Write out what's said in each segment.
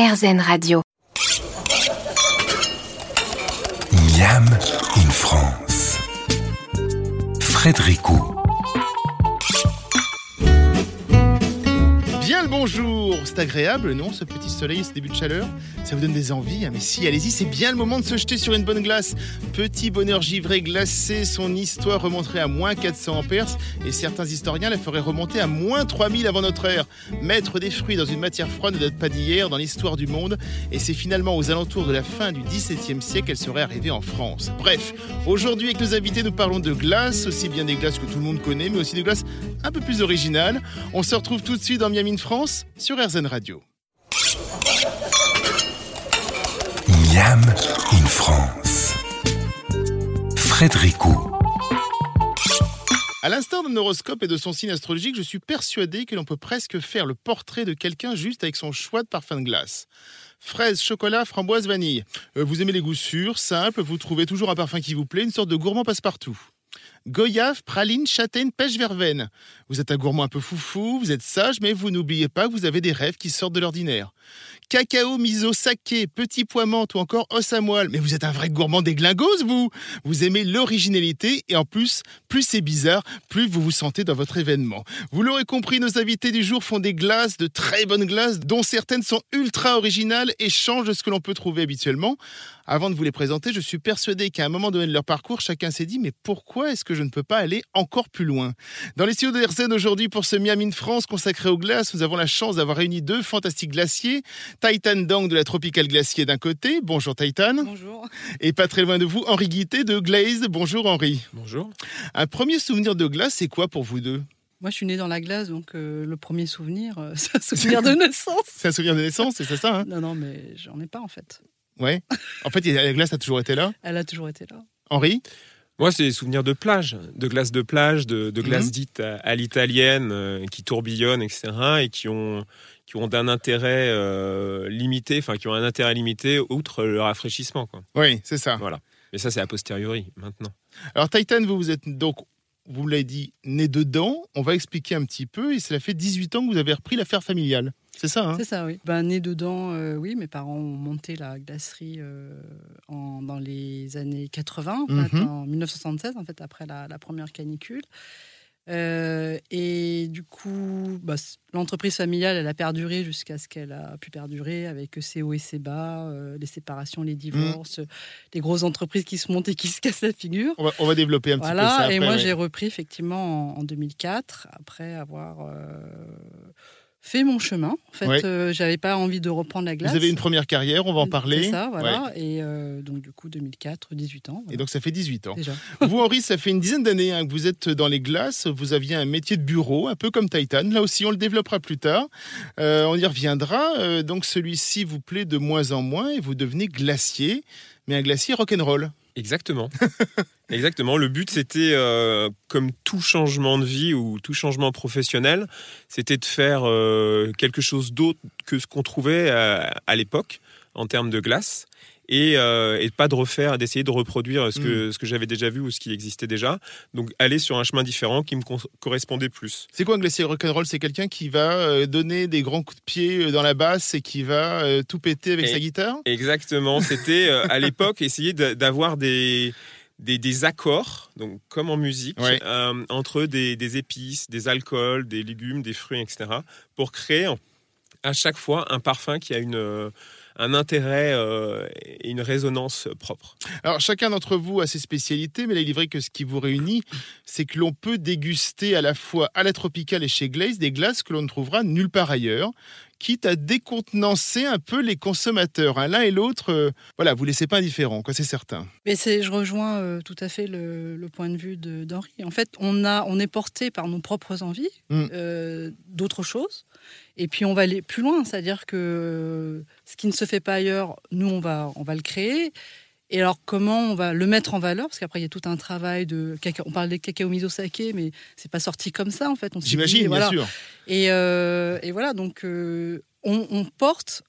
RZN Radio. Miam in France. Frédéricot. Bonjour C'est agréable, non, ce petit soleil, ce début de chaleur? Ça vous donne des envies? Hein Mais si, allez-y, c'est bien le moment de se jeter sur une bonne glace. Petit bonheur givré glacé, son histoire remonterait à moins 400 en Perse, et certains historiens la feraient remonter à moins 3000 avant notre ère. Mettre des fruits dans une matière froide ne date pas d'hier dans l'histoire du monde, et c'est finalement aux alentours de la fin du XVIIe siècle qu'elle serait arrivée en France. Bref, aujourd'hui avec nos invités, nous parlons de glace, aussi bien des glaces que tout le monde connaît, mais aussi des glaces un peu plus originales. On se retrouve tout de suite dans Miami France sur RZN Radio. Miam in France. Frédéricot. À l'instar d'un horoscope et de son signe astrologique, je suis persuadé que l'on peut presque faire le portrait de quelqu'un juste avec son choix de parfum de glace. Fraise, chocolat, framboise, vanille. Euh, vous aimez les goûts sûrs, simples, vous trouvez toujours un parfum qui vous plaît, une sorte de gourmand passe-partout. Goyave, praline, châtaigne, pêche, verveine. Vous êtes un gourmand un peu foufou, vous êtes sage, mais vous n'oubliez pas que vous avez des rêves qui sortent de l'ordinaire. Cacao, miso, saké, petit pois menthe ou encore os à moelle. Mais vous êtes un vrai gourmand des glingos, vous Vous aimez l'originalité et en plus, plus c'est bizarre, plus vous vous sentez dans votre événement. Vous l'aurez compris, nos invités du jour font des glaces, de très bonnes glaces, dont certaines sont ultra originales et changent de ce que l'on peut trouver habituellement. Avant de vous les présenter, je suis persuadé qu'à un moment donné de leur parcours, chacun s'est dit mais pourquoi est-ce que je ne peux pas aller encore plus loin? Dans les studios de RZN aujourd'hui pour ce Miami de France consacré aux glaces, nous avons la chance d'avoir réuni deux fantastiques glaciers. Titan Dang de la Tropical Glacier d'un côté. Bonjour Titan. Bonjour. Et pas très loin de vous, Henri Guité de Glaze. Bonjour Henri. Bonjour. Un premier souvenir de glace, c'est quoi pour vous deux? Moi, je suis née dans la glace, donc euh, le premier souvenir, euh, c'est un souvenir de naissance. C'est un souvenir de naissance, c'est ça hein? Non, non, mais j'en ai pas en fait. Ouais. En fait, la glace a toujours été là. Elle a toujours été là. Henri Moi, c'est des souvenirs de plage, de glace de plage, de, de glace Mhm. dite à, à l'italienne, euh, qui tourbillonnent, etc., et qui ont, qui ont d'un intérêt euh, limité, enfin, qui ont un intérêt limité outre le rafraîchissement. Quoi. Oui, c'est ça. Voilà. Mais ça, c'est a posteriori, maintenant. Alors Titan, vous, vous êtes donc, vous l'avez dit, né dedans. On va expliquer un petit peu. Et cela fait 18 ans que vous avez repris l'affaire familiale. C'est ça, hein? C'est ça, oui. Ben, née dedans, euh, oui, mes parents ont monté la glacerie euh, en, dans les années 80, en, fait, Mhm. en 1976, en fait, après la, la première canicule. Euh, et du coup, bah, l'entreprise familiale, elle a perduré jusqu'à ce qu'elle a pu perdurer avec ses hauts et ses bas, euh, les séparations, les divorces, les grosses entreprises qui se montent et qui se cassent la figure. on va, on va développer un petit peu ça Voilà, après. et moi ouais. j'ai repris effectivement en, en 2004, après avoir euh, fait mon chemin. En fait, Ouais. euh, j'avais pas envie de reprendre la glace. Vous avez une première carrière, on va en parler. C'est ça, voilà. Ouais. Et euh, donc du coup 2004, 18 ans. Et donc ça fait 18 ans. déjà. Vous, Henri, ça fait une dizaine d'années hein, que vous êtes dans les glaces. Vous aviez un métier de bureau, un peu comme Titan. Là aussi, on le développera plus tard. Euh, on y reviendra. Euh, donc celui-ci vous plaît de moins en moins et vous devenez glacier, mais un glacier rock'n'roll. Exactement. Exactement. Le but, c'était, euh, comme tout changement de vie ou tout changement professionnel, c'était de faire euh, quelque chose d'autre que ce qu'on trouvait à, à l'époque en termes de glace. Et, euh, et pas de refaire, d'essayer de reproduire ce que, ce que j'avais déjà vu ou ce qui existait déjà. Donc aller sur un chemin différent qui me correspondait plus. C'est quoi un glacier rock'n'roll? C'est quelqu'un qui va euh, donner des grands coups de pied euh, dans la basse et qui va tout péter avec Et- sa guitare? Exactement. C'était à l'époque essayer d'a- d'avoir des, des, des accords, donc comme en musique, Ouais. euh, entre des, des épices, des alcools, des légumes, des fruits, etc., pour créer à chaque fois un parfum qui a une, un intérêt euh, et une résonance propre. Alors, chacun d'entre vous a ses spécialités, mais là, il est vrai que ce qui vous réunit, c'est que l'on peut déguster à la fois à la tropicale et chez Glaze des glaces que l'on ne trouvera nulle part ailleurs, quitte à décontenancer un peu les consommateurs. hein. L'un et l'autre, euh, voilà, vous laissez pas indifférents, quoi, c'est certain. Mais c'est, je rejoins euh, tout à fait le, le point de vue de, d'Henri. En fait, on, a, on est porté par nos propres envies Mm. euh, d'autres choses. Et puis on va aller plus loin, c'est-à-dire que ce qui ne se fait pas ailleurs, nous, on va, on va le créer. Et alors, comment on va le mettre en valeur? Parce qu'après, il y a tout un travail de. cacao- On parle des cacao miso saké, mais c'est pas sorti comme ça, en fait. J'imagine, voilà. bien sûr. Et, euh, et voilà, donc euh, on, on porte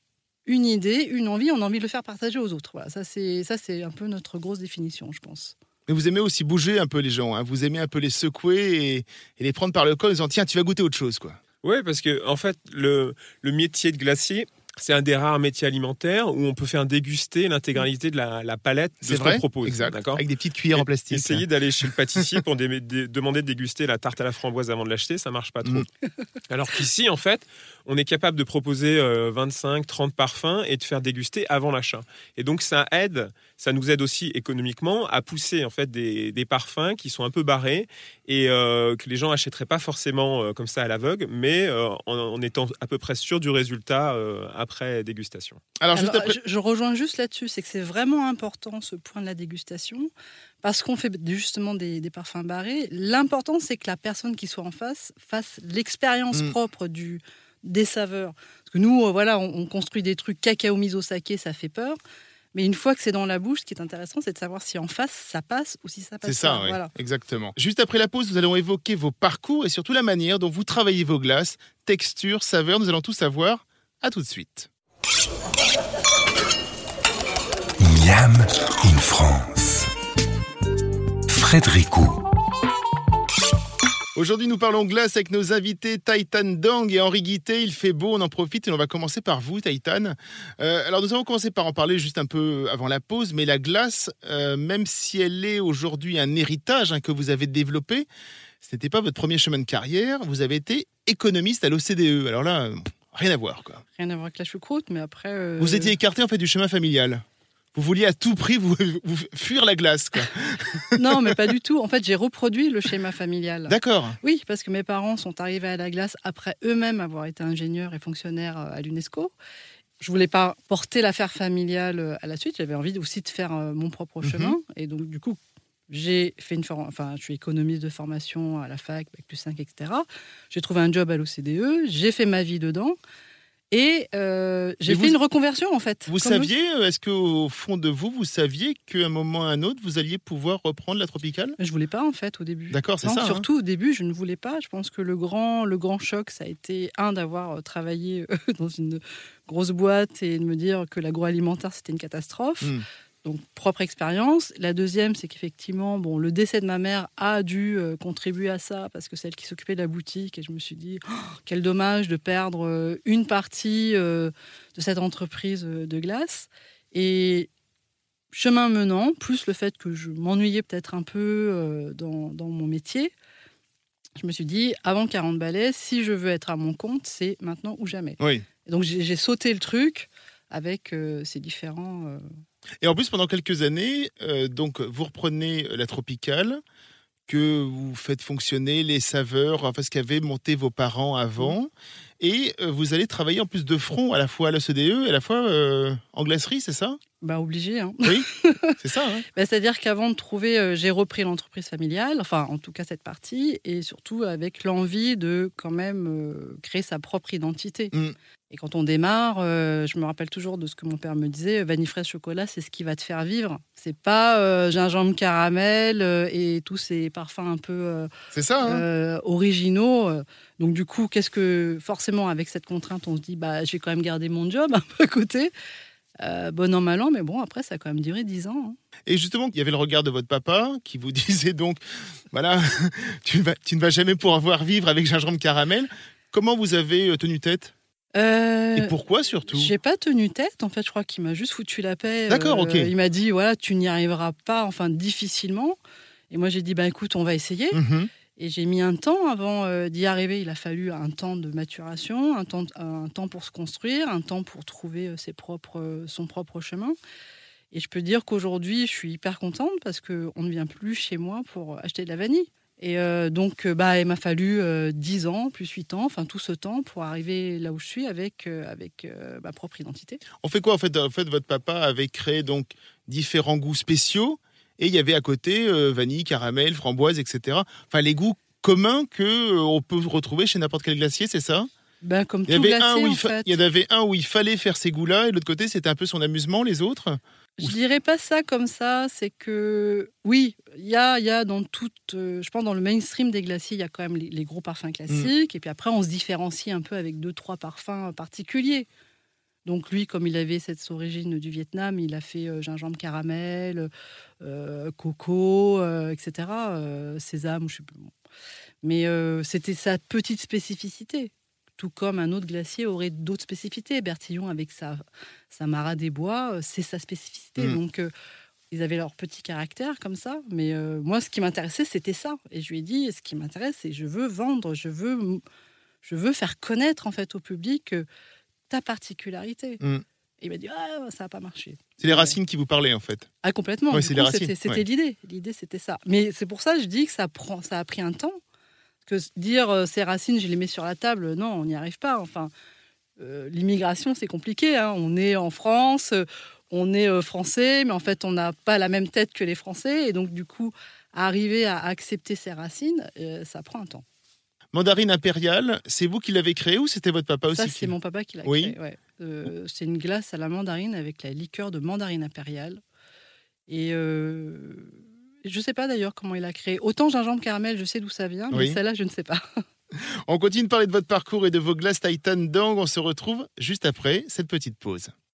une idée, une envie, on a envie de le faire partager aux autres. Voilà, ça c'est ça c'est un peu notre grosse définition, je pense. Mais vous aimez aussi bouger un peu les gens. hein. Vous aimez un peu les secouer et, et les prendre par le col en disant tiens, tu vas goûter autre chose, quoi. Oui, parce que en fait, le, le métier de glacier, c'est un des rares métiers alimentaires où on peut faire déguster l'intégralité de la, la palette de ce qu'on propose. Exact. Avec des petites cuillères en plastique. Essayer d'aller chez le pâtissier pour demander de déguster la tarte à la framboise avant de l'acheter, ça marche pas trop. Mm. Alors qu'ici, en fait, on est capable de proposer euh, 25, 30 parfums et de faire déguster avant l'achat. Et donc ça aide, ça nous aide aussi économiquement à pousser en fait des, des parfums qui sont un peu barrés et euh, que les gens achèteraient pas forcément euh, comme ça à l'aveugle, mais euh, en, en étant à peu près sûr du résultat euh, après dégustation. Alors, juste Alors, après. je, je rejoins juste là-dessus, c'est que c'est vraiment important ce point de la dégustation, parce qu'on fait justement des, des parfums barrés. L'important, c'est que la personne qui soit en face fasse l'expérience Mm. propre du, des saveurs. Parce que nous, euh, voilà, on, on construit des trucs cacao miso saké, ça fait peur. Mais une fois que c'est dans la bouche, ce qui est intéressant, c'est de savoir si en face ça passe ou si ça passe C'est ça, pas. Voilà. exactement. Juste après la pause, nous allons évoquer vos parcours et surtout la manière dont vous travaillez vos glaces, texture, saveur. Nous allons tout savoir. À tout de suite. Miam in France. Frédéric. Aujourd'hui, nous parlons glace avec nos invités Titan Dang et Henri Guité. Il fait beau, on en profite et on va commencer par vous, Titan. Euh, alors, nous allons commencer par en parler juste un peu avant la pause, mais la glace, euh, même si elle est aujourd'hui un héritage hein, que vous avez développé, ce n'était pas votre premier chemin de carrière. Vous avez été économiste à l'OCDE. Alors là, rien à voir, quoi. Rien à voir avec la choucroute, mais après. euh, Vous étiez écarté en fait du chemin familial. Vous vouliez à tout prix vous, vous fuir la glace, quoi. Non, mais pas du tout. En fait, j'ai reproduit le schéma familial. D'accord. Oui, parce que mes parents sont arrivés à la glace après eux-mêmes avoir été ingénieurs et fonctionnaires euh, à l'UNESCO. Je voulais pas porter l'affaire familiale euh, à la suite. J'avais envie aussi de faire euh, mon propre Mhm. chemin. Et donc, du coup, j'ai fait une for- enfin, je suis économiste de formation à la fac, bac plus 5, etc. J'ai trouvé un job à l'OCDE. J'ai fait ma vie dedans. Et euh, j'ai fait vous- une reconversion, en fait. Vous saviez, euh, est-ce qu'au fond de vous, vous saviez qu'à un moment ou à un autre, vous alliez pouvoir reprendre la tropicale? Je voulais pas en fait au début. D'accord, c'est ça. hein. surtout au début, je ne voulais pas. Je pense que le grand, le grand choc, ça a été un d'avoir euh, travaillé dans une grosse boîte et de me dire que l'agroalimentaire c'était une catastrophe. Mm. Donc propre expérience. La deuxième, c'est qu'effectivement, bon, le décès de ma mère a dû euh, contribuer à ça parce que c'est elle qui s'occupait de la boutique et je me suis dit Oh, quel dommage de perdre euh, une partie euh, de cette entreprise de glace. Et chemin menant, plus le fait que je m'ennuyais peut-être un peu dans, dans mon métier, je me suis dit, avant 40 balais, si je veux être à mon compte, c'est maintenant ou jamais. Oui. Et donc j'ai sauté le truc avec ces différents... euh, Et en plus, pendant quelques années, euh, donc vous reprenez la tropicale, que vous faites fonctionner les saveurs, enfin ce qu'avaient monté vos parents avant, et euh, vous allez travailler en plus de front à la fois à l'OCDE et à la fois euh, en glacerie, c'est ça? Bah obligé. Hein. Oui, c'est ça. hein Bah, C'est-à-dire qu'avant de trouver, euh, j'ai repris l'entreprise familiale, enfin en tout cas cette partie, et surtout avec l'envie de quand même euh, créer sa propre identité. Mm. Et quand on démarre, euh, je me rappelle toujours de ce que mon père me disait, vanille fraise chocolat, c'est ce qui va te faire vivre. C'est pas euh, gingembre caramel euh, et tous ces parfums un peu euh, ça. hein euh, originaux. euh. Donc du coup, qu'est-ce que forcément avec cette contrainte, on se dit bah j'ai quand même gardé mon job un peu à côté. Euh, bon an mal an, mais bon après ça a quand même duré dix ans. hein. Et justement, il y avait le regard de votre papa qui vous disait donc, voilà, tu, ne vas- tu ne vas jamais pouvoir vivre avec gingembre caramel. Comment vous avez euh, tenu tête? Euh, Et pourquoi surtout J'ai pas tenu tête. En fait, je crois qu'il m'a juste foutu la paix. D'accord, Euh, ok. Il m'a dit voilà, tu n'y arriveras pas, enfin difficilement. Et moi, j'ai dit bah écoute, on va essayer. Mhm. Et j'ai mis un temps avant euh, d'y arriver. Il a fallu un temps de maturation, un temps, un temps pour se construire, un temps pour trouver ses propres, son propre chemin. Et je peux dire qu'aujourd'hui, je suis hyper contente parce qu'on ne vient plus chez moi pour acheter de la vanille. Et euh, donc, euh, bah, il m'a fallu euh, 10 ans, plus 8 ans, enfin tout ce temps pour arriver là où je suis avec, euh, avec ma propre identité. On fait quoi en fait En fait, votre papa avait créé donc différents goûts spéciaux et il y avait à côté vanille, caramel, framboise, etc. Enfin, les goûts communs que on peut retrouver chez n'importe quel glacier, c'est ça? Ben, comme il y, tout avait un glacier, où en il fa- fait. il y en avait un où il fallait faire ces goûts-là et l'autre côté, c'était un peu son amusement, les autres? Je dirais pas ça comme ça, c'est que oui, il y a, y a dans toute, euh, je pense dans le mainstream des glaciers, il y a quand même les, les gros parfums classiques, et puis après on se différencie un peu avec deux trois parfums particuliers. Donc lui, comme il avait cette origine du Vietnam, il a fait euh, gingembre caramel, euh, coco, euh, etc., sésame, je sais plus. Mais c'était sa petite spécificité. Tout comme un autre glacier aurait d'autres spécificités. Bertillon, avec sa, sa Mara des Bois, euh, c'est sa spécificité. Mm. Donc, euh, ils avaient leur petit caractère comme ça. Mais euh, moi, ce qui m'intéressait, c'était ça. Et je lui ai dit, ce qui m'intéresse, c'est je veux vendre, je veux, je veux faire connaître en fait au public euh, ta particularité. Mm. Et il m'a dit, ah, ça n'a pas marché. C'est les racines qui vous parlaient en fait. Ah, complètement. Ouais, c'est coup, les racines, C'était c'était ouais. l'idée. L'idée, c'était ça. Mais c'est pour ça que je dis que ça, prend, ça a pris un temps. Que dire euh, ces racines, je les mets sur la table, non, on n'y arrive pas. Enfin, euh, l'immigration, c'est compliqué. hein. On est en France, euh, on est euh, français, mais en fait, on n'a pas la même tête que les Français. Et donc, du coup, arriver à accepter ces racines, euh, ça prend un temps. Mandarine impériale, c'est vous qui l'avez créé ou c'était votre papa aussi Ça, c'est mon papa qui l'a Oui. ouais. Euh, c'est une glace à la mandarine avec la liqueur de mandarine impériale. Et euh, je ne sais pas d'ailleurs comment il a créé. Autant gingembre caramel, je sais d'où ça vient, mais Oui. celle-là, je ne sais pas. On continue de parler de votre parcours et de vos glaces Titan Dang. On se retrouve juste après cette petite pause.